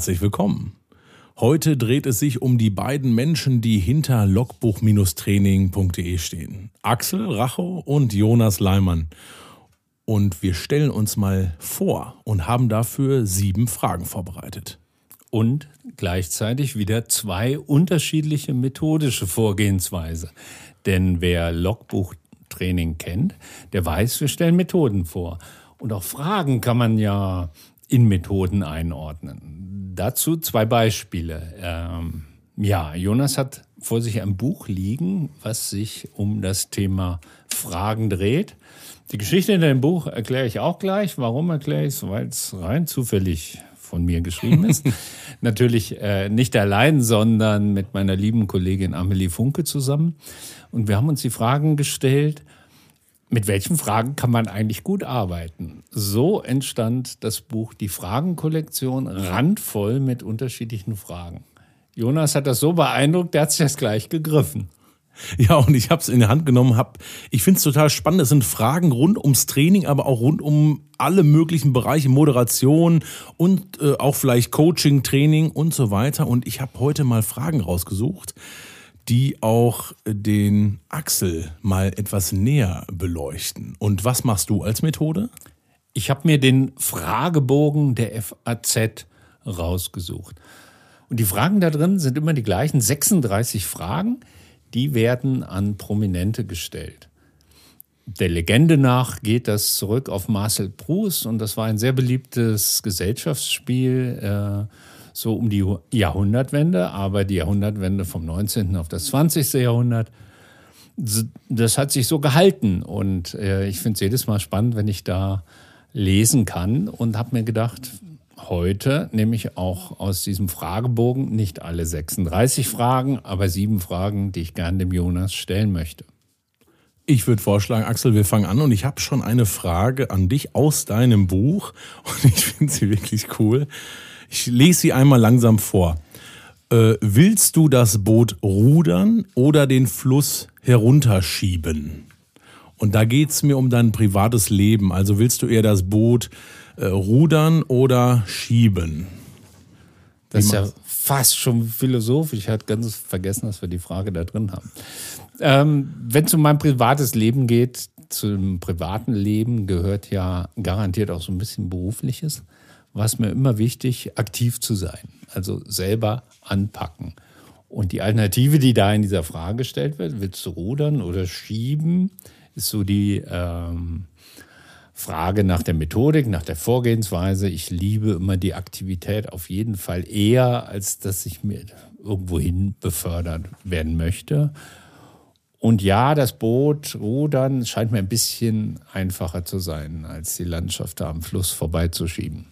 herzlich willkommen. Heute dreht es sich um die beiden Menschen, die hinter logbuch-training.de stehen. Axel Rachow und Jonas Leimann. Und wir stellen uns mal vor und haben dafür sieben Fragen vorbereitet. Und gleichzeitig wieder zwei unterschiedliche methodische Vorgehensweise. Denn wer Logbuchtraining kennt, der weiß, wir stellen Methoden vor. Und auch Fragen kann man ja in Methoden einordnen. Dazu zwei Beispiele. Ähm, ja, Jonas hat vor sich ein Buch liegen, was sich um das Thema Fragen dreht. Die Geschichte in dem Buch erkläre ich auch gleich. Warum erkläre ich es? Weil es rein zufällig von mir geschrieben ist. Natürlich äh, nicht allein, sondern mit meiner lieben Kollegin Amelie Funke zusammen. Und wir haben uns die Fragen gestellt, mit welchen Fragen kann man eigentlich gut arbeiten? So entstand das Buch Die Fragenkollektion randvoll mit unterschiedlichen Fragen. Jonas hat das so beeindruckt, der hat sich das gleich gegriffen. Ja, und ich habe es in die Hand genommen, hab, ich finde es total spannend. Es sind Fragen rund ums Training, aber auch rund um alle möglichen Bereiche, Moderation und äh, auch vielleicht Coaching, Training und so weiter. Und ich habe heute mal Fragen rausgesucht, die auch den Axel mal etwas näher beleuchten. Und was machst du als Methode? Ich habe mir den Fragebogen der FAZ rausgesucht. Und die Fragen da drin sind immer die gleichen, 36 Fragen, die werden an Prominente gestellt. Der Legende nach geht das zurück auf Marcel Proust und das war ein sehr beliebtes Gesellschaftsspiel. Äh, so um die Jahrhundertwende, aber die Jahrhundertwende vom 19. auf das 20. Jahrhundert, das hat sich so gehalten. Und äh, ich finde es jedes Mal spannend, wenn ich da lesen kann und habe mir gedacht, heute nehme ich auch aus diesem Fragebogen nicht alle 36 Fragen, aber sieben Fragen, die ich gerne dem Jonas stellen möchte. Ich würde vorschlagen, Axel, wir fangen an und ich habe schon eine Frage an dich aus deinem Buch und ich finde sie wirklich cool. Ich lese sie einmal langsam vor. Äh, willst du das Boot rudern oder den Fluss herunterschieben? Und da geht's mir um dein privates Leben. Also willst du eher das Boot äh, rudern oder schieben? Das ist ja fast schon philosophisch. Ich hatte ganz vergessen, dass wir die Frage da drin haben. Ähm, Wenn es um mein privates Leben geht, zum privaten Leben gehört ja garantiert auch so ein bisschen berufliches war es mir immer wichtig, aktiv zu sein, also selber anpacken. Und die Alternative, die da in dieser Frage gestellt wird, willst du rudern oder schieben, ist so die ähm, Frage nach der Methodik, nach der Vorgehensweise. Ich liebe immer die Aktivität auf jeden Fall eher, als dass ich mir irgendwohin befördert werden möchte. Und ja, das Boot rudern scheint mir ein bisschen einfacher zu sein, als die Landschaft da am Fluss vorbeizuschieben.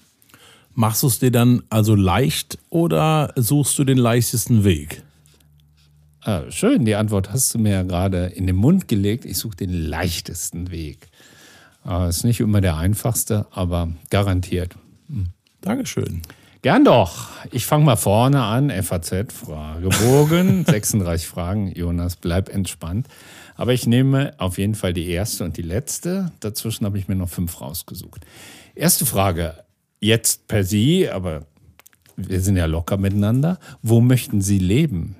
Machst du es dir dann also leicht oder suchst du den leichtesten Weg? Ah, schön, die Antwort hast du mir ja gerade in den Mund gelegt. Ich suche den leichtesten Weg. Äh, ist nicht immer der einfachste, aber garantiert. Hm. Dankeschön. Gern doch. Ich fange mal vorne an. FAZ, Fragebogen, 36 Fragen. Jonas, bleib entspannt. Aber ich nehme auf jeden Fall die erste und die letzte. Dazwischen habe ich mir noch fünf rausgesucht. Erste Frage jetzt per Sie, aber wir sind ja locker miteinander. Wo möchten Sie leben?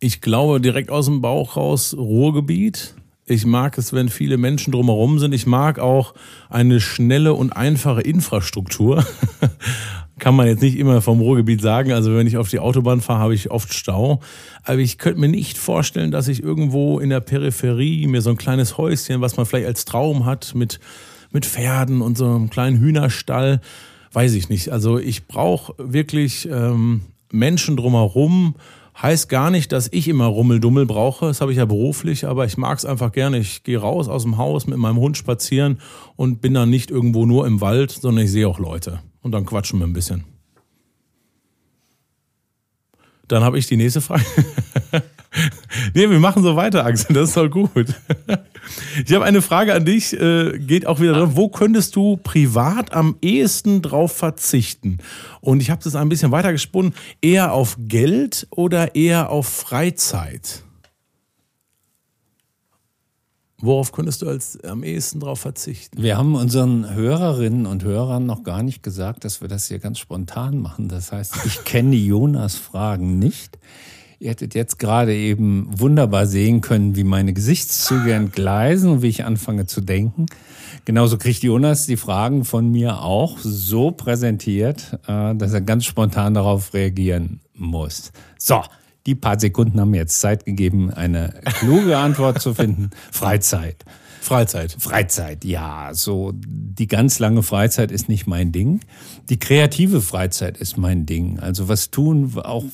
Ich glaube direkt aus dem Bauch raus Ruhrgebiet. Ich mag es, wenn viele Menschen drumherum sind. Ich mag auch eine schnelle und einfache Infrastruktur. Kann man jetzt nicht immer vom Ruhrgebiet sagen. Also wenn ich auf die Autobahn fahre, habe ich oft Stau. Aber ich könnte mir nicht vorstellen, dass ich irgendwo in der Peripherie mir so ein kleines Häuschen, was man vielleicht als Traum hat, mit mit Pferden und so einem kleinen Hühnerstall. Weiß ich nicht. Also ich brauche wirklich ähm, Menschen drumherum. Heißt gar nicht, dass ich immer Rummeldummel brauche. Das habe ich ja beruflich, aber ich mag es einfach gerne. Ich gehe raus aus dem Haus mit meinem Hund spazieren und bin dann nicht irgendwo nur im Wald, sondern ich sehe auch Leute. Und dann quatschen wir ein bisschen. Dann habe ich die nächste Frage. nee, wir machen so weiter, Axel. Das ist doch gut. Ich habe eine Frage an dich, äh, geht auch wieder darum, wo könntest du privat am ehesten drauf verzichten? Und ich habe das ein bisschen weiter gesponnen, eher auf Geld oder eher auf Freizeit? Worauf könntest du als am ehesten darauf verzichten? Wir haben unseren Hörerinnen und Hörern noch gar nicht gesagt, dass wir das hier ganz spontan machen. Das heißt, ich kenne Jonas Fragen nicht. Ihr hättet jetzt gerade eben wunderbar sehen können, wie meine Gesichtszüge entgleisen und wie ich anfange zu denken. Genauso kriegt Jonas die Fragen von mir auch so präsentiert, äh, dass er ganz spontan darauf reagieren muss. So, die paar Sekunden haben mir jetzt Zeit gegeben, eine kluge Antwort zu finden. Freizeit. Freizeit. Freizeit, ja. So die ganz lange Freizeit ist nicht mein Ding. Die kreative Freizeit ist mein Ding. Also was tun, auch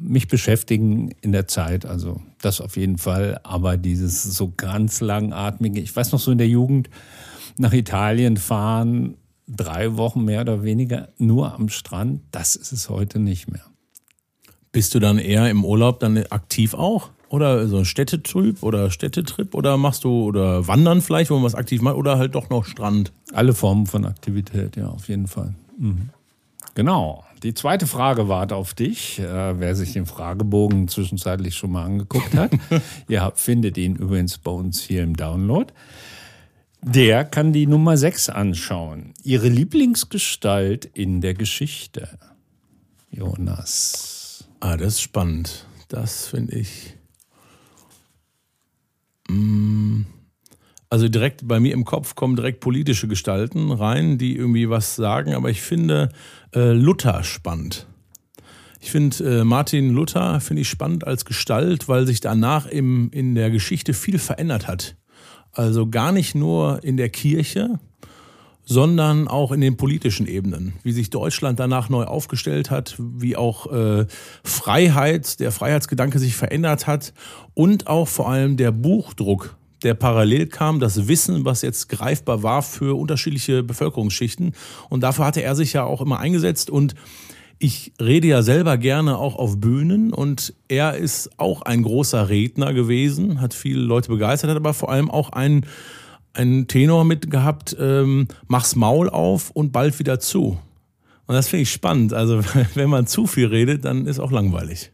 mich beschäftigen in der Zeit. Also das auf jeden Fall. Aber dieses so ganz langatmige, ich weiß noch so in der Jugend nach Italien fahren, drei Wochen mehr oder weniger nur am Strand, das ist es heute nicht mehr. Bist du dann eher im Urlaub dann aktiv auch? Oder so ein Städtetrip oder Städtetrip? Oder machst du, oder Wandern vielleicht, wo man was aktiv macht? Oder halt doch noch Strand? Alle Formen von Aktivität, ja, auf jeden Fall. Mhm. Genau. Die zweite Frage wart auf dich. Äh, wer sich den Fragebogen zwischenzeitlich schon mal angeguckt hat, ihr findet ihn übrigens bei uns hier im Download. Der kann die Nummer 6 anschauen. Ihre Lieblingsgestalt in der Geschichte. Jonas. Ah, das ist spannend. Das finde ich. Also direkt bei mir im Kopf kommen direkt politische Gestalten rein, die irgendwie was sagen, aber ich finde äh, Luther spannend. Ich finde äh, Martin Luther finde ich spannend als Gestalt, weil sich danach im, in der Geschichte viel verändert hat. Also gar nicht nur in der Kirche, sondern auch in den politischen Ebenen, wie sich Deutschland danach neu aufgestellt hat, wie auch äh, Freiheit, der Freiheitsgedanke sich verändert hat und auch vor allem der Buchdruck, der parallel kam, das Wissen, was jetzt greifbar war für unterschiedliche Bevölkerungsschichten. Und dafür hatte er sich ja auch immer eingesetzt und ich rede ja selber gerne auch auf Bühnen und er ist auch ein großer Redner gewesen, hat viele Leute begeistert, hat aber vor allem auch einen einen Tenor mitgehabt, ähm, mach's Maul auf und bald wieder zu. Und das finde ich spannend. Also wenn man zu viel redet, dann ist auch langweilig.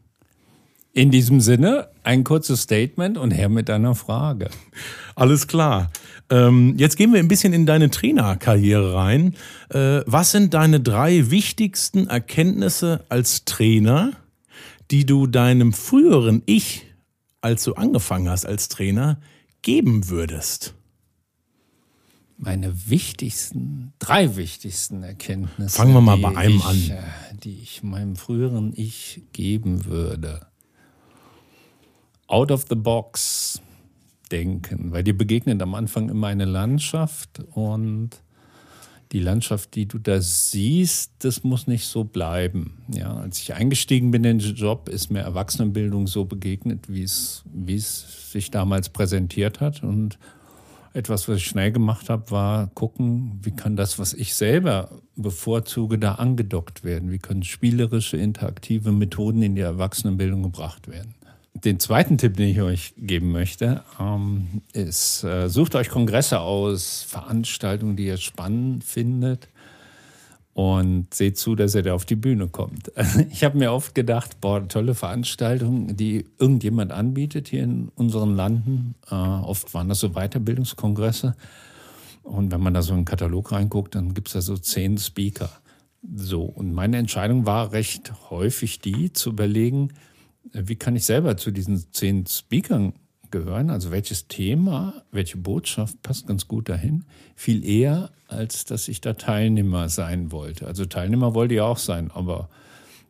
In diesem Sinne ein kurzes Statement und her mit deiner Frage. Alles klar. Ähm, jetzt gehen wir ein bisschen in deine Trainerkarriere rein. Äh, was sind deine drei wichtigsten Erkenntnisse als Trainer, die du deinem früheren Ich, als du angefangen hast als Trainer, geben würdest? meine wichtigsten, drei wichtigsten Erkenntnisse. Fangen wir mal bei einem ich, an. Äh, die ich meinem früheren Ich geben würde. Out of the box denken, weil dir begegnet am Anfang immer eine Landschaft und die Landschaft, die du da siehst, das muss nicht so bleiben. Ja, als ich eingestiegen bin in den Job, ist mir Erwachsenenbildung so begegnet, wie es, wie es sich damals präsentiert hat und etwas, was ich schnell gemacht habe, war gucken, wie kann das, was ich selber bevorzuge, da angedockt werden? Wie können spielerische, interaktive Methoden in die Erwachsenenbildung gebracht werden? Den zweiten Tipp, den ich euch geben möchte, ähm, ist, äh, sucht euch Kongresse aus, Veranstaltungen, die ihr spannend findet und seht zu, dass er da auf die Bühne kommt. Ich habe mir oft gedacht, boah, tolle Veranstaltung, die irgendjemand anbietet hier in unseren Landen. Äh, oft waren das so Weiterbildungskongresse. Und wenn man da so in den Katalog reinguckt, dann gibt es da so zehn Speaker. So, und meine Entscheidung war recht häufig die, zu überlegen, wie kann ich selber zu diesen zehn Speakern gehören, also welches Thema, welche Botschaft passt ganz gut dahin, viel eher, als dass ich da Teilnehmer sein wollte. Also Teilnehmer wollte ich auch sein, aber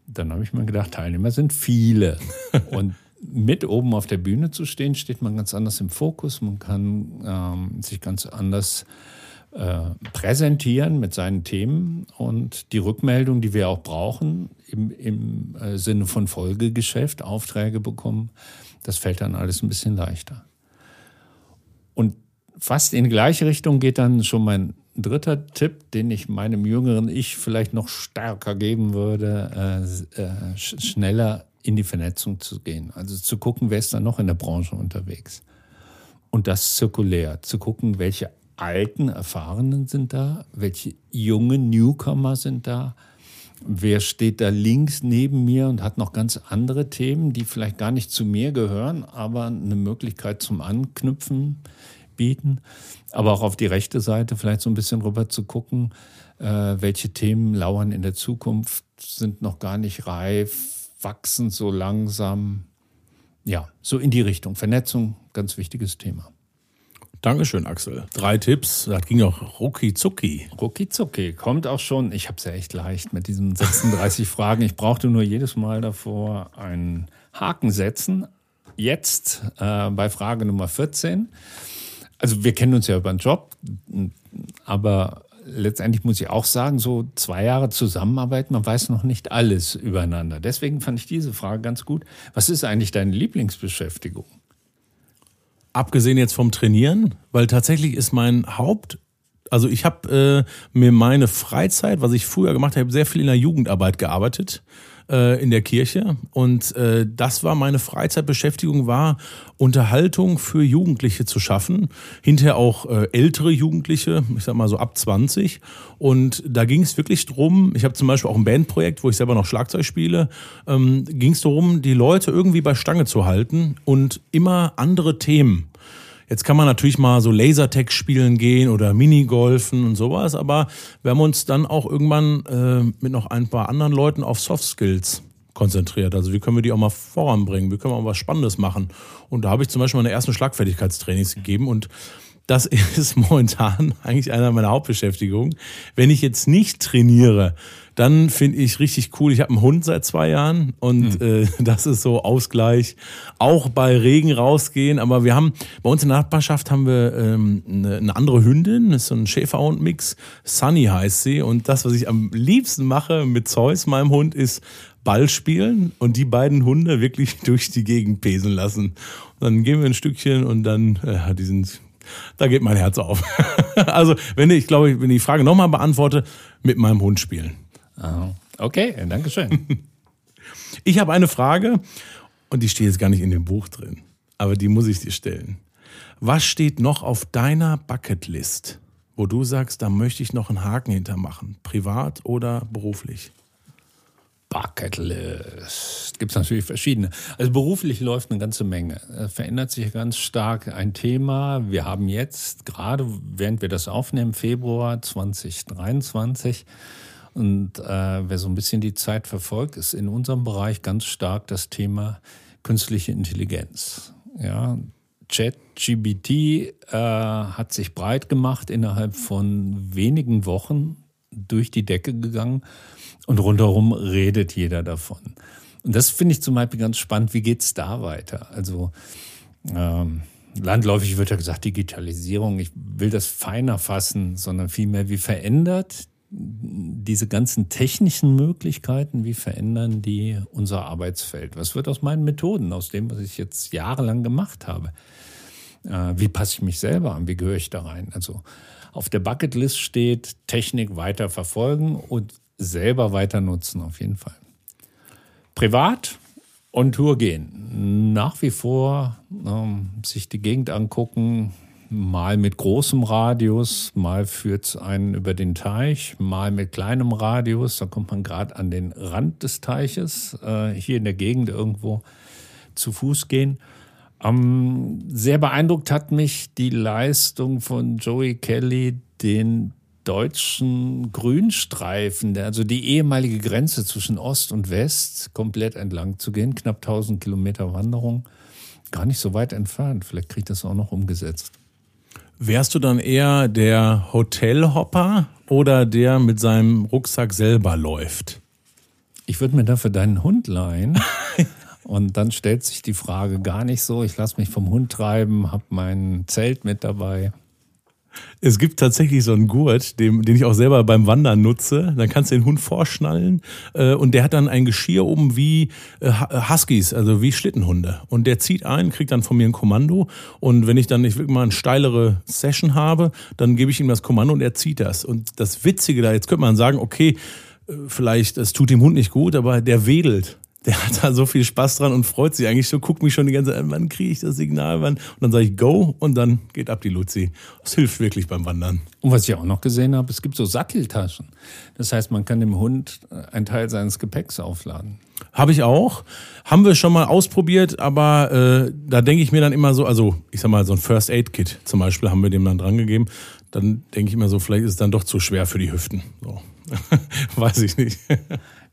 dann habe ich mir gedacht, Teilnehmer sind viele. Und mit oben auf der Bühne zu stehen, steht man ganz anders im Fokus, man kann ähm, sich ganz anders äh, präsentieren mit seinen Themen und die Rückmeldung, die wir auch brauchen, im, im äh, Sinne von Folgegeschäft, Aufträge bekommen, das fällt dann alles ein bisschen leichter. Und fast in die gleiche Richtung geht dann schon mein dritter Tipp, den ich meinem jüngeren Ich vielleicht noch stärker geben würde, äh, äh, schneller in die Vernetzung zu gehen. Also zu gucken, wer ist da noch in der Branche unterwegs. Und das zirkulär, zu gucken, welche alten Erfahrenen sind da, welche jungen Newcomer sind da, wer steht da links neben mir und hat noch ganz andere Themen, die vielleicht gar nicht zu mir gehören, aber eine Möglichkeit zum Anknüpfen bieten, aber auch auf die rechte Seite vielleicht so ein bisschen rüber zu gucken, äh, welche Themen lauern in der Zukunft, sind noch gar nicht reif, wachsen so langsam. Ja, so in die Richtung. Vernetzung, ganz wichtiges Thema. Dankeschön, Axel. Drei Tipps, das ging auch rucki zucki. Rucki zucki, kommt auch schon. Ich habe es ja echt leicht mit diesen 36 Fragen. Ich brauchte nur jedes Mal davor einen Haken setzen. Jetzt äh, bei Frage Nummer 14. Also wir kennen uns ja über den Job, aber letztendlich muss ich auch sagen, so zwei Jahre Zusammenarbeit, man weiß noch nicht alles übereinander. Deswegen fand ich diese Frage ganz gut. Was ist eigentlich deine Lieblingsbeschäftigung? Abgesehen jetzt vom Trainieren, weil tatsächlich ist mein Haupt, also ich habe äh, mir meine Freizeit, was ich früher gemacht habe, sehr viel in der Jugendarbeit gearbeitet äh, in der Kirche. Und äh, das war meine Freizeitbeschäftigung, war Unterhaltung für Jugendliche zu schaffen. Hinterher auch äh, ältere Jugendliche, ich sag mal so ab 20. Und da ging es wirklich drum, ich habe zum Beispiel auch ein Bandprojekt, wo ich selber noch Schlagzeug spiele, ähm, ging es darum, die Leute irgendwie bei Stange zu halten und immer andere Themen Jetzt kann man natürlich mal so Lasertag spielen gehen oder Minigolfen und sowas, aber wir haben uns dann auch irgendwann äh, mit noch ein paar anderen Leuten auf Soft Skills konzentriert. Also wie können wir die auch mal voranbringen? Wie können wir auch was Spannendes machen? Und da habe ich zum Beispiel meine ersten Schlagfertigkeitstrainings gegeben und das ist momentan eigentlich einer meiner Hauptbeschäftigungen. Wenn ich jetzt nicht trainiere, dann finde ich richtig cool. Ich habe einen Hund seit zwei Jahren und mhm. äh, das ist so Ausgleich. Auch bei Regen rausgehen. Aber wir haben bei uns in der Nachbarschaft haben wir ähm, eine, eine andere Hündin, das ist so ein Schäferhund-Mix. Sunny heißt sie. Und das, was ich am liebsten mache mit Zeus, meinem Hund, ist Ball spielen und die beiden Hunde wirklich durch die Gegend pesen lassen. Und dann gehen wir ein Stückchen und dann, äh, die sind da geht mein Herz auf. also, wenn ich, glaube wenn ich die Frage nochmal beantworte, mit meinem Hund spielen. Okay, danke schön. Ich habe eine Frage und die steht jetzt gar nicht in dem Buch drin, aber die muss ich dir stellen. Was steht noch auf deiner Bucketlist, wo du sagst, da möchte ich noch einen Haken hintermachen, privat oder beruflich? Bucketlist. Gibt es natürlich verschiedene. Also beruflich läuft eine ganze Menge. Es verändert sich ganz stark ein Thema. Wir haben jetzt, gerade während wir das aufnehmen, Februar 2023, und äh, wer so ein bisschen die Zeit verfolgt, ist in unserem Bereich ganz stark das Thema künstliche Intelligenz. Ja, ChatGBT äh, hat sich breit gemacht innerhalb von wenigen Wochen durch die Decke gegangen und rundherum redet jeder davon. Und das finde ich zum Beispiel ganz spannend. Wie geht es da weiter? Also ähm, landläufig wird ja gesagt, Digitalisierung. Ich will das feiner fassen, sondern vielmehr, wie verändert diese ganzen technischen Möglichkeiten, wie verändern die unser Arbeitsfeld? Was wird aus meinen Methoden, aus dem, was ich jetzt jahrelang gemacht habe? Äh, wie passe ich mich selber an? Wie gehöre ich da rein? Also auf der Bucketlist steht Technik weiter verfolgen und selber weiter nutzen, auf jeden Fall. Privat on Tour gehen. Nach wie vor ähm, sich die Gegend angucken, mal mit großem Radius, mal führt es einen über den Teich, mal mit kleinem Radius. Da kommt man gerade an den Rand des Teiches, äh, hier in der Gegend irgendwo zu Fuß gehen. Ähm, sehr beeindruckt hat mich die Leistung von Joey Kelly, den deutschen Grünstreifen, also die ehemalige Grenze zwischen Ost und West, komplett entlang zu gehen. Knapp 1000 Kilometer Wanderung. Gar nicht so weit entfernt. Vielleicht kriege ich das auch noch umgesetzt. Wärst du dann eher der Hotelhopper oder der mit seinem Rucksack selber läuft? Ich würde mir dafür deinen Hund leihen. Und dann stellt sich die Frage gar nicht so. Ich lasse mich vom Hund treiben, habe mein Zelt mit dabei. Es gibt tatsächlich so einen Gurt, den, den ich auch selber beim Wandern nutze. Dann kannst du den Hund vorschnallen äh, und der hat dann ein Geschirr oben wie äh, Huskies, also wie Schlittenhunde. Und der zieht ein, kriegt dann von mir ein Kommando. Und wenn ich dann nicht wirklich mal eine steilere Session habe, dann gebe ich ihm das Kommando und er zieht das. Und das Witzige da, jetzt könnte man sagen, okay, äh, vielleicht, es tut dem Hund nicht gut, aber der wedelt der hat da so viel Spaß dran und freut sich eigentlich so, guckt mich schon die ganze Zeit an, wann kriege ich das Signal, wann? Und dann sage ich Go und dann geht ab die Luzi. Das hilft wirklich beim Wandern. Und was ich auch noch gesehen habe, es gibt so Satteltaschen. Das heißt, man kann dem Hund einen Teil seines Gepäcks aufladen. Habe ich auch. Haben wir schon mal ausprobiert, aber äh, da denke ich mir dann immer so, also ich sag mal, so ein First Aid Kit zum Beispiel haben wir dem dann drangegeben. Dann denke ich immer so, vielleicht ist es dann doch zu schwer für die Hüften. So. Weiß ich nicht.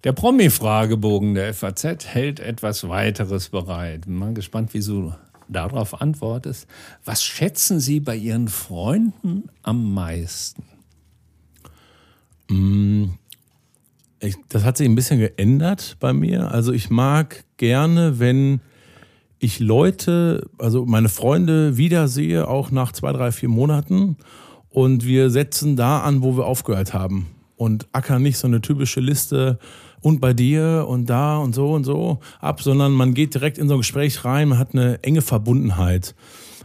Der Promi-Fragebogen der FAZ hält etwas weiteres bereit. Bin mal gespannt, wie du darauf antwortest. Was schätzen Sie bei Ihren Freunden am meisten? Mm, das hat sich ein bisschen geändert bei mir. Also ich mag gerne, wenn ich Leute, also meine Freunde wiedersehe, auch nach zwei, drei, vier Monaten. Und wir setzen da an, wo wir aufgehört haben. Und ackern nicht so eine typische Liste und bei dir und da und so und so ab, sondern man geht direkt in so ein Gespräch rein, man hat eine enge Verbundenheit.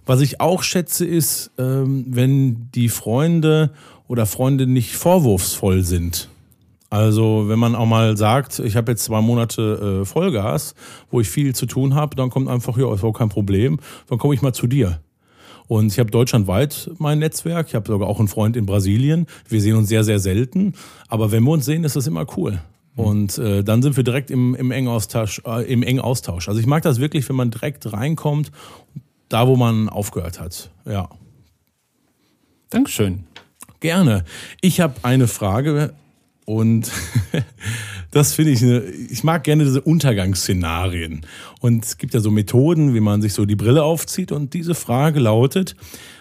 Was ich auch schätze, ist, ähm, wenn die Freunde oder Freunde nicht vorwurfsvoll sind. Also wenn man auch mal sagt, ich habe jetzt zwei Monate äh, Vollgas, wo ich viel zu tun habe, dann kommt einfach, ja, ist auch kein Problem, dann komme ich mal zu dir. Und ich habe deutschlandweit mein Netzwerk. Ich habe sogar auch einen Freund in Brasilien. Wir sehen uns sehr, sehr selten. Aber wenn wir uns sehen, ist das immer cool. Und äh, dann sind wir direkt im, im, engen Austausch, äh, im engen Austausch. Also ich mag das wirklich, wenn man direkt reinkommt, da wo man aufgehört hat. Ja. Dankeschön. Gerne. Ich habe eine Frage und das finde ich, eine, ich mag gerne diese Untergangsszenarien. Und es gibt ja so Methoden, wie man sich so die Brille aufzieht. Und diese Frage lautet,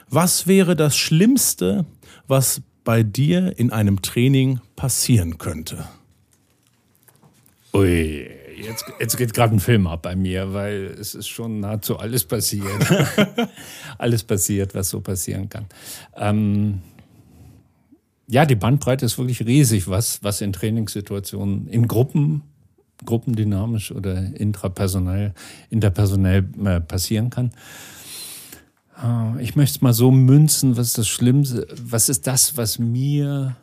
was wäre das Schlimmste, was bei dir in einem Training passieren könnte? Ui, jetzt, jetzt geht gerade ein Film ab bei mir, weil es ist schon nahezu alles passiert. alles passiert, was so passieren kann. Ähm, ja, die Bandbreite ist wirklich riesig, was, was in Trainingssituationen, in Gruppen, gruppendynamisch oder intrapersonell, interpersonell äh, passieren kann. Äh, ich möchte es mal so münzen, was ist das Schlimmste, was ist das, was mir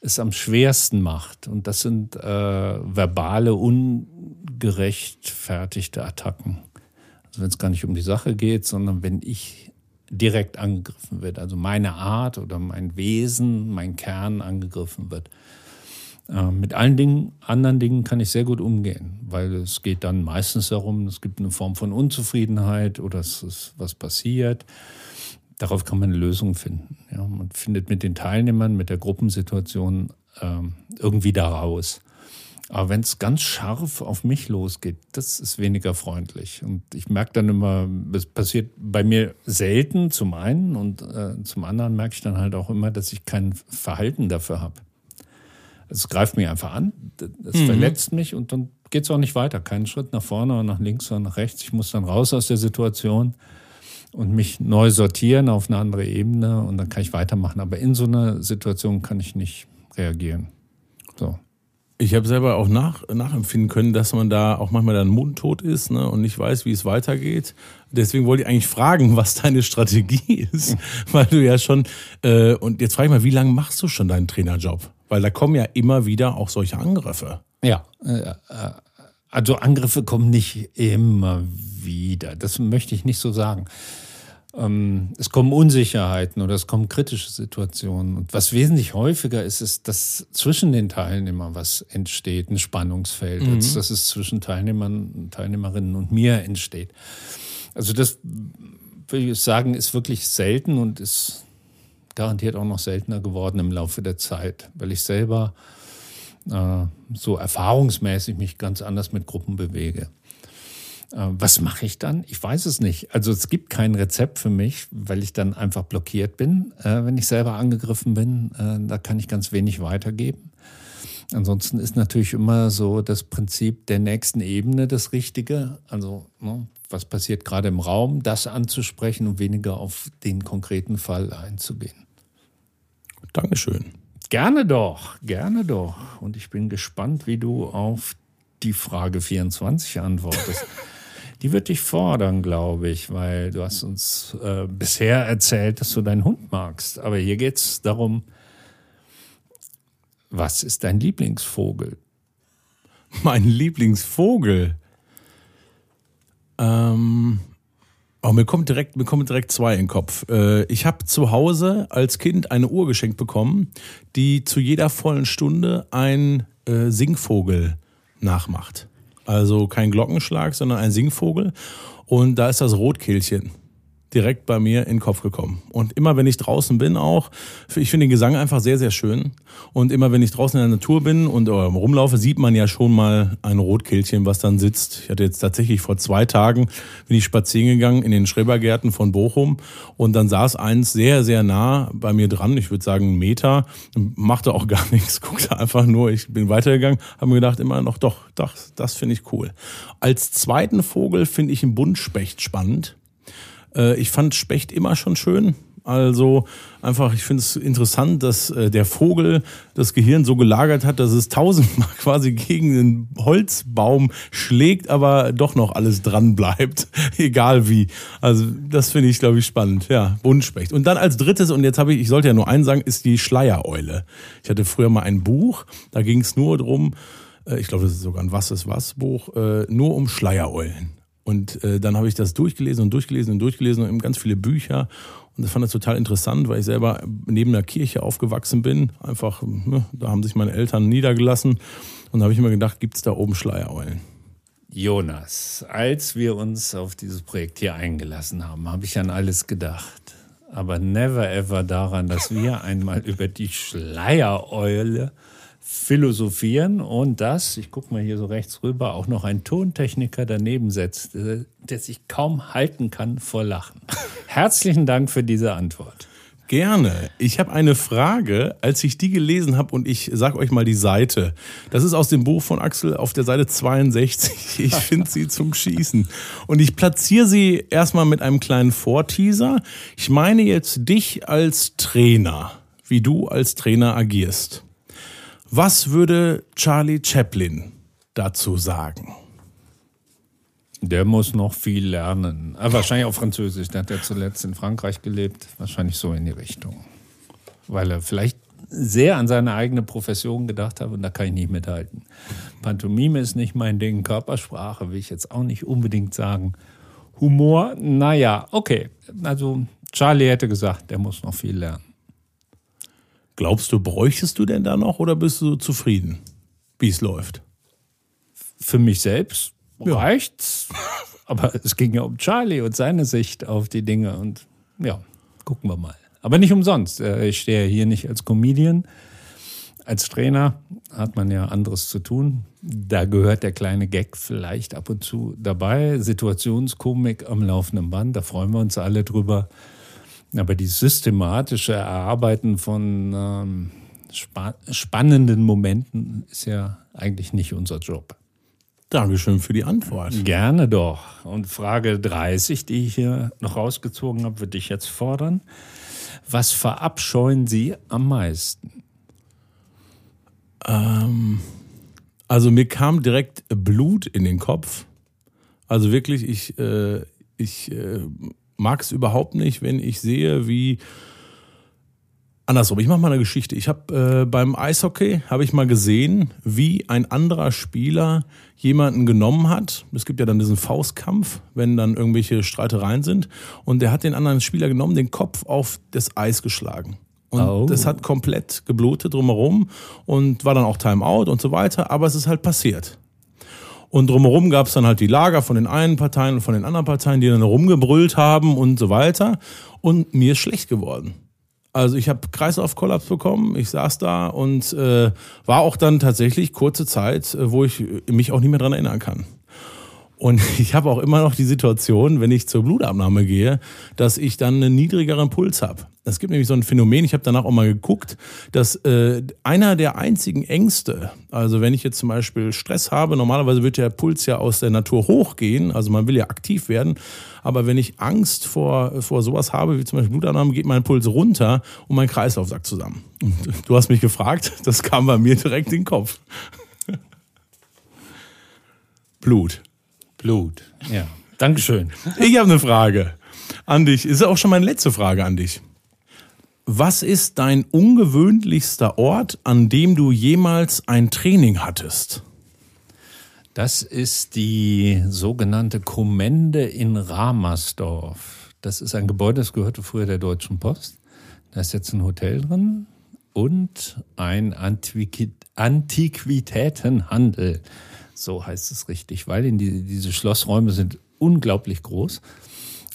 es am schwersten macht. Und das sind äh, verbale, ungerechtfertigte Attacken. Also wenn es gar nicht um die Sache geht, sondern wenn ich direkt angegriffen wird, also meine Art oder mein Wesen, mein Kern angegriffen wird. Äh, mit allen Dingen, anderen Dingen kann ich sehr gut umgehen, weil es geht dann meistens darum, es gibt eine Form von Unzufriedenheit oder es ist was passiert darauf kann man eine Lösung finden. Ja, man findet mit den Teilnehmern, mit der Gruppensituation ähm, irgendwie da raus. Aber wenn es ganz scharf auf mich losgeht, das ist weniger freundlich. Und ich merke dann immer, es passiert bei mir selten zum einen und äh, zum anderen merke ich dann halt auch immer, dass ich kein Verhalten dafür habe. Es greift mich einfach an, es mhm. verletzt mich und dann geht es auch nicht weiter. Keinen Schritt nach vorne oder nach links oder nach rechts. Ich muss dann raus aus der Situation und mich neu sortieren auf eine andere Ebene und dann kann ich weitermachen. Aber in so einer Situation kann ich nicht reagieren. So. Ich habe selber auch nach, nachempfinden können, dass man da auch manchmal dann mundtot ist ne, und nicht weiß, wie es weitergeht. Deswegen wollte ich eigentlich fragen, was deine Strategie ist, weil du ja schon, äh, und jetzt frage ich mal, wie lange machst du schon deinen Trainerjob? Weil da kommen ja immer wieder auch solche Angriffe. Ja, äh, äh also Angriffe kommen nicht immer wieder. Das möchte ich nicht so sagen. Ähm, es kommen Unsicherheiten oder es kommen kritische Situationen. Und was wesentlich häufiger ist, ist, dass zwischen den Teilnehmern was entsteht, ein Spannungsfeld, mhm. als dass es zwischen Teilnehmern, Teilnehmerinnen und mir entsteht. Also das würde ich sagen, ist wirklich selten und ist garantiert auch noch seltener geworden im Laufe der Zeit, weil ich selber äh, so erfahrungsmäßig mich ganz anders mit Gruppen bewege. Äh, was mache ich dann? Ich weiß es nicht. Also es gibt kein Rezept für mich, weil ich dann einfach blockiert bin, äh, wenn ich selber angegriffen bin. Äh, da kann ich ganz wenig weitergeben. Ansonsten ist natürlich immer so das Prinzip der nächsten Ebene das Richtige. Also ne, was passiert gerade im Raum, das anzusprechen und weniger auf den konkreten Fall einzugehen. Dankeschön. Gerne doch, gerne doch. Und ich bin gespannt, wie du auf die Frage 24 antwortest. die wird dich fordern, glaube ich, weil du hast uns äh, bisher erzählt, dass du deinen Hund magst. Aber hier geht es darum, was ist dein Lieblingsvogel? Mein Lieblingsvogel? Ähm, Oh, mir kommt direkt, mir kommen direkt zwei in den Kopf. Äh, ich habe zu Hause als Kind eine Uhr geschenkt bekommen, die zu jeder vollen Stunde ein äh, Singvogel nachmacht. Also kein Glockenschlag, sondern ein Singvogel. Und da ist das Rotkehlchen direkt bei mir in den Kopf gekommen. Und immer wenn ich draußen bin auch, ich finde den Gesang einfach sehr, sehr schön. Und immer wenn ich draußen in der Natur bin und äh, rumlaufe, sieht man ja schon mal ein Rotkehlchen, was dann sitzt. Ich hatte jetzt tatsächlich vor zwei Tagen, bin ich spazieren gegangen in den Schrebergärten von Bochum und dann saß eins sehr, sehr nah bei mir dran, ich würde sagen einen Meter, machte auch gar nichts, guckte einfach nur, ich bin weitergegangen, habe mir gedacht immer noch, doch, doch das finde ich cool. Als zweiten Vogel finde ich einen Buntspecht spannend äh, ich fand Specht immer schon schön. Also einfach, ich finde es interessant, dass äh, der Vogel das Gehirn so gelagert hat, dass es tausendmal quasi gegen den Holzbaum schlägt, aber doch noch alles dran bleibt, egal wie. Also das finde ich, glaube ich, spannend. Ja, Buntspecht. Und dann als drittes, und jetzt habe ich, ich sollte ja nur einen sagen, ist die Schleiereule. Ich hatte früher mal ein Buch, da ging es nur drum, äh, ich glaube, das ist sogar ein Was ist was Buch, äh, nur um Schleiereulen. Und äh, dann habe ich das durchgelesen und durchgelesen und durchgelesen und eben ganz viele Bücher. Und das fand ich total interessant, weil ich selber neben der Kirche aufgewachsen bin. Einfach, ne, da haben sich meine Eltern niedergelassen. Und da habe ich mir gedacht, gibt es da oben Schleiereulen? Jonas, als wir uns auf dieses Projekt hier eingelassen haben, habe ich an alles gedacht. Aber never ever daran, dass wir einmal über die Schleiereule philosophieren und das, ich gucke mal hier so rechts rüber, auch noch ein Tontechniker daneben setzt, der sich kaum halten kann vor Lachen. Herzlichen Dank für diese Antwort. Gerne. Ich habe eine Frage, als ich die gelesen habe und ich sag euch mal die Seite. Das ist aus dem Buch von Axel auf der Seite 62. Ich finde sie zum Schießen. Und ich platziere sie erstmal mit einem kleinen Vorteaser. Ich meine jetzt dich als Trainer, wie du als Trainer agierst. Was würde Charlie Chaplin dazu sagen? Der muss noch viel lernen. Aber wahrscheinlich auch Französisch. Der hat ja zuletzt in Frankreich gelebt. Wahrscheinlich so in die Richtung. Weil er vielleicht sehr an seine eigene Profession gedacht hat und da kann ich nicht mithalten. Pantomime ist nicht mein Ding. Körpersprache will ich jetzt auch nicht unbedingt sagen. Humor, naja, okay. Also Charlie hätte gesagt, der muss noch viel lernen. Glaubst du, bräuchtest du denn da noch oder bist du zufrieden, wie es läuft? Für mich selbst ja. reicht's. Aber es ging ja um Charlie und seine Sicht auf die Dinge und ja, gucken wir mal. Aber nicht umsonst. Äh, ich stehe hier nicht als Comedian. Als Trainer hat man ja anderes zu tun. Da gehört der kleine Gag vielleicht ab und zu dabei. Situationskomik am laufenden Band, da freuen wir uns alle drüber. Aber die systematische Erarbeiten von ähm, spa spannenden Momenten ist ja eigentlich nicht unser Job. Dankeschön für die Antwort. Gerne doch. Und Frage 30, die ich hier noch rausgezogen habe, würde ich jetzt fordern. Was verabscheuen Sie am meisten? Ähm, also mir kam direkt Blut in den Kopf. Also wirklich, ich, äh, ich äh, mag es überhaupt nicht, wenn ich sehe, wie Andersrum, ich mache mal eine Geschichte. Ich habe äh, beim Eishockey habe ich mal gesehen, wie ein anderer Spieler jemanden genommen hat. Es gibt ja dann diesen Faustkampf, wenn dann irgendwelche Streitereien sind. Und der hat den anderen Spieler genommen, den Kopf auf das Eis geschlagen. Und oh. das hat komplett geblutet drumherum und war dann auch Timeout und so weiter. Aber es ist halt passiert. Und drumherum gab es dann halt die Lager von den einen Parteien und von den anderen Parteien, die dann rumgebrüllt haben und so weiter. Und mir ist schlecht geworden. Also ich habe Kreislaufkollaps bekommen, ich saß da und äh, war auch dann tatsächlich kurze Zeit, äh, wo ich mich auch nicht mehr dran erinnern kann. Und ich habe auch immer noch die Situation, wenn ich zur Blutabnahme gehe, dass ich dann einen niedrigeren Puls habe. Es gibt nämlich so ein Phänomen, ich habe danach auch mal geguckt, dass äh, einer der einzigen Ängste, also wenn ich jetzt zum Beispiel Stress habe, normalerweise wird der Puls ja aus der Natur hochgehen, also man will ja aktiv werden, aber wenn ich Angst vor, vor sowas habe, wie zum Beispiel Blutabnahme, geht mein Puls runter und mein Kreislauf sagt zusammen. Und du hast mich gefragt, das kam bei mir direkt in den Kopf. Blut. Blut. Ja. Dankeschön. Ich habe eine Frage an dich. Ist auch schon meine letzte Frage an dich. Was ist dein ungewöhnlichster Ort, an dem du jemals ein Training hattest? Das ist die sogenannte Kommende in Ramersdorf. Das ist ein Gebäude, das gehörte früher der Deutschen Post. Da ist jetzt ein Hotel drin und ein Antiqui Antiquitätenhandel. So heißt es richtig, weil die, diese Schlossräume sind unglaublich groß.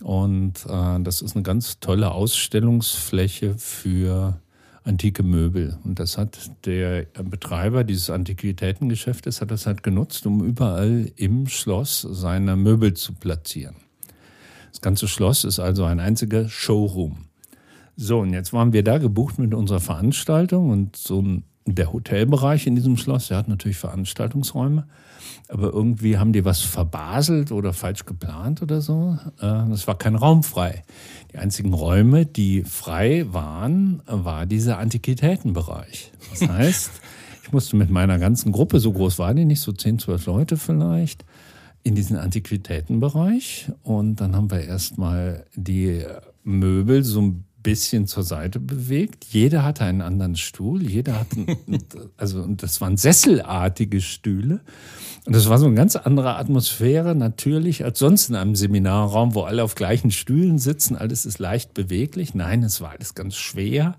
Und äh, das ist eine ganz tolle Ausstellungsfläche für antike Möbel. Und das hat der Betreiber dieses Antiquitätengeschäftes hat das halt genutzt, um überall im Schloss seine Möbel zu platzieren. Das ganze Schloss ist also ein einziger Showroom. So, und jetzt waren wir da gebucht mit unserer Veranstaltung und so der Hotelbereich in diesem Schloss, der hat natürlich Veranstaltungsräume, aber irgendwie haben die was verbaselt oder falsch geplant oder so. Äh, es war kein Raum frei. Die einzigen Räume, die frei waren, war dieser Antiquitätenbereich. Das heißt, ich musste mit meiner ganzen Gruppe, so groß waren die nicht, so 10, 12 Leute vielleicht, in diesen Antiquitätenbereich. Und dann haben wir erstmal die Möbel so ein bisschen zur Seite bewegt. Jeder hatte einen anderen Stuhl. Jeder hatte, also, und das waren sesselartige Stühle. Und das war so eine ganz andere Atmosphäre natürlich als sonst in einem Seminarraum, wo alle auf gleichen Stühlen sitzen. Alles ist leicht beweglich. Nein, es war alles ganz schwer.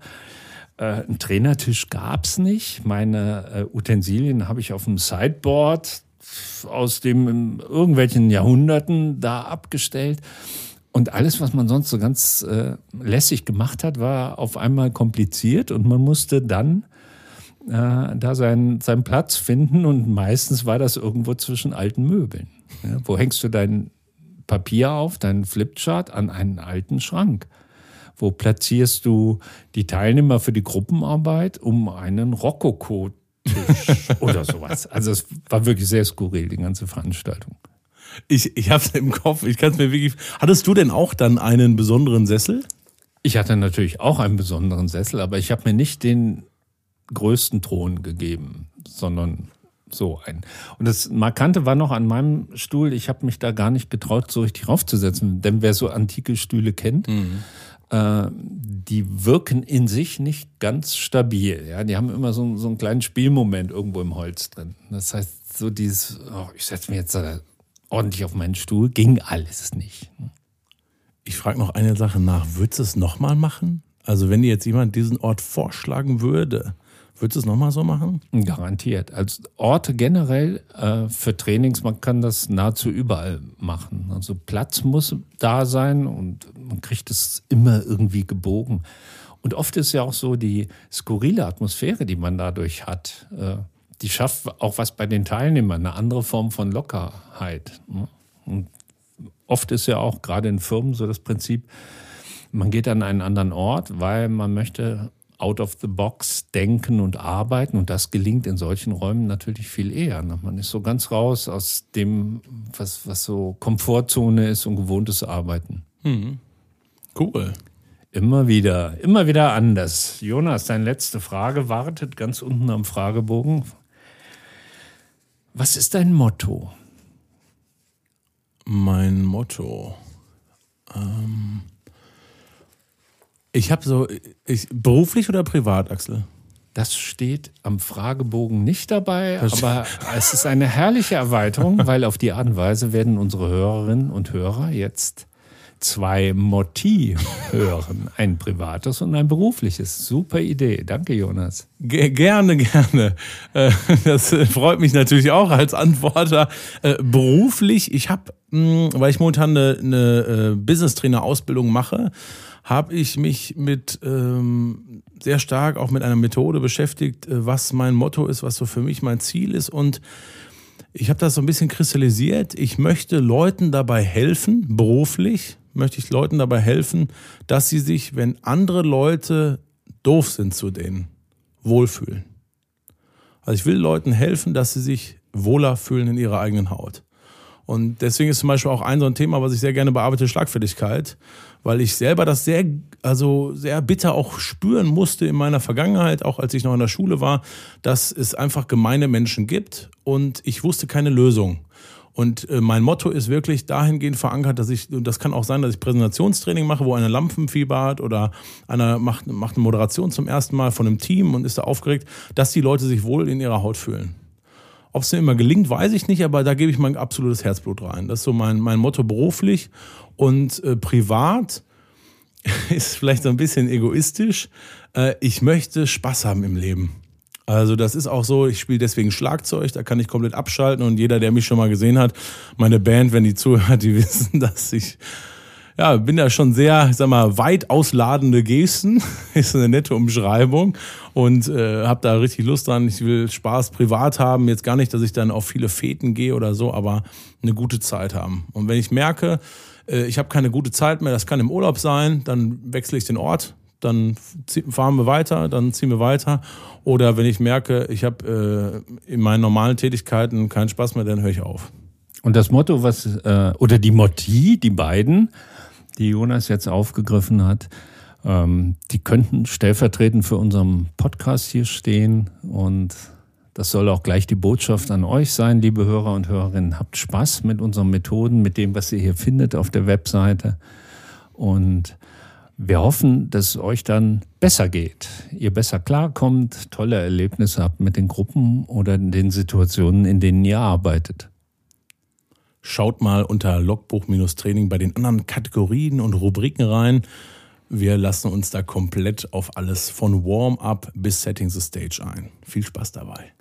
Äh, einen Trainertisch gab es nicht. Meine äh, Utensilien habe ich auf dem Sideboard aus dem irgendwelchen Jahrhunderten da abgestellt. Und alles, was man sonst so ganz äh, lässig gemacht hat, war auf einmal kompliziert und man musste dann äh, da seinen, seinen Platz finden und meistens war das irgendwo zwischen alten Möbeln. Ja, wo hängst du dein Papier auf, deinen Flipchart an einen alten Schrank? Wo platzierst du die Teilnehmer für die Gruppenarbeit um einen Rokoko-Tisch oder sowas? Also es war wirklich sehr skurril, die ganze Veranstaltung. Ich, ich habe es im Kopf, ich kann es mir wirklich. Hattest du denn auch dann einen besonderen Sessel? Ich hatte natürlich auch einen besonderen Sessel, aber ich habe mir nicht den größten Thron gegeben, sondern so ein. Und das Markante war noch an meinem Stuhl, ich habe mich da gar nicht getraut, so richtig raufzusetzen. Denn wer so antike Stühle kennt, mhm. äh, die wirken in sich nicht ganz stabil. Ja? Die haben immer so, so einen kleinen Spielmoment irgendwo im Holz drin. Das heißt, so dieses, oh, ich setze mich jetzt da ordentlich auf meinen Stuhl, ging alles nicht. Ich frage noch eine Sache nach. Würdest du es nochmal machen? Also wenn dir jetzt jemand diesen Ort vorschlagen würde, würdest du es nochmal so machen? Garantiert. Als Orte generell äh, für Trainings, man kann das nahezu überall machen. Also Platz muss da sein und man kriegt es immer irgendwie gebogen. Und oft ist ja auch so die skurrile Atmosphäre, die man dadurch hat. Äh, die schafft auch was bei den Teilnehmern, eine andere Form von Lockerheit. Ne? Und oft ist ja auch gerade in Firmen so das Prinzip, man geht an einen anderen Ort, weil man möchte out of the box denken und arbeiten. Und das gelingt in solchen Räumen natürlich viel eher. Ne? Man ist so ganz raus aus dem, was, was so Komfortzone ist und gewohntes Arbeiten. Hm. Cool. Immer wieder, immer wieder anders. Jonas, deine letzte Frage wartet ganz unten am Fragebogen. Was ist dein Motto? Mein Motto. Ähm ich habe so, ich, beruflich oder privat, Axel? Das steht am Fragebogen nicht dabei, das aber es ist eine herrliche Erweiterung, weil auf die Art und Weise werden unsere Hörerinnen und Hörer jetzt zwei Motti hören. Ein privates und ein berufliches. Super Idee. Danke, Jonas. G gerne, gerne. Äh, das freut mich natürlich auch als Antworter. Äh, beruflich, ich habe, hm, weil ich momentan eine, eine äh, Business-Trainer-Ausbildung mache, habe ich mich mit ähm, sehr stark auch mit einer Methode beschäftigt, was mein Motto ist, was so für mich mein Ziel ist und ich habe das so ein bisschen kristallisiert. Ich möchte Leuten dabei helfen, beruflich, möchte ich Leuten dabei helfen, dass sie sich, wenn andere Leute doof sind zu denen, wohlfühlen. Also ich will Leuten helfen, dass sie sich wohler fühlen in ihrer eigenen Haut. Und deswegen ist zum Beispiel auch ein so ein Thema, was ich sehr gerne bearbeite, Schlagfertigkeit, weil ich selber das sehr, also sehr bitter auch spüren musste in meiner Vergangenheit, auch als ich noch in der Schule war, dass es einfach gemeine Menschen gibt und ich wusste keine Lösung. Und äh, mein Motto ist wirklich dahingehend verankert, dass ich, und das kann auch sein, dass ich Präsentationstraining mache, wo einer Lampenfieber hat oder einer macht, macht eine Moderation zum ersten Mal von einem Team und ist da aufgeregt, dass die Leute sich wohl in ihrer Haut fühlen. Ob es mir immer gelingt, weiß ich nicht, aber da gebe ich mein absolutes Herzblut rein. Das ist so mein, mein Motto beruflich und äh, privat ist vielleicht so ein bisschen egoistisch. Äh, ich möchte Spaß haben im Leben. Also das ist auch so, ich spiele deswegen Schlagzeug, da kann ich komplett abschalten und jeder, der mich schon mal gesehen hat, meine Band, wenn die zuhört, die wissen, dass ich ja, bin da schon sehr, ich sag mal, weit ausladende Gesten, ist eine nette Umschreibung und äh, habe da richtig Lust dran. Ich will Spaß privat haben, jetzt gar nicht, dass ich dann auf viele Feten gehe oder so, aber eine gute Zeit haben. Und wenn ich merke, äh, ich habe keine gute Zeit mehr, das kann im Urlaub sein, dann wechsle ich den Ort, dann fahren wir weiter, dann ziehen wir weiter. Oder wenn ich merke, ich habe äh, in meinen normalen Tätigkeiten keinen Spaß mehr, dann höre ich auf. Und das Motto, was äh, oder die Motti, die beiden, die Jonas jetzt aufgegriffen hat, ähm, die könnten stellvertretend für unseren Podcast hier stehen. Und das soll auch gleich die Botschaft an euch sein, liebe Hörer und Hörerinnen. Habt Spaß mit unseren Methoden, mit dem, was ihr hier findet auf der Webseite. Und wir hoffen, dass es euch dann besser geht, ihr besser klarkommt, tolle Erlebnisse habt mit den Gruppen oder den Situationen, in denen ihr arbeitet. Schaut mal unter Logbuch-Training bei den anderen Kategorien und Rubriken rein. Wir lassen uns da komplett auf alles von Warm-up bis Setting the Stage ein. Viel Spaß dabei.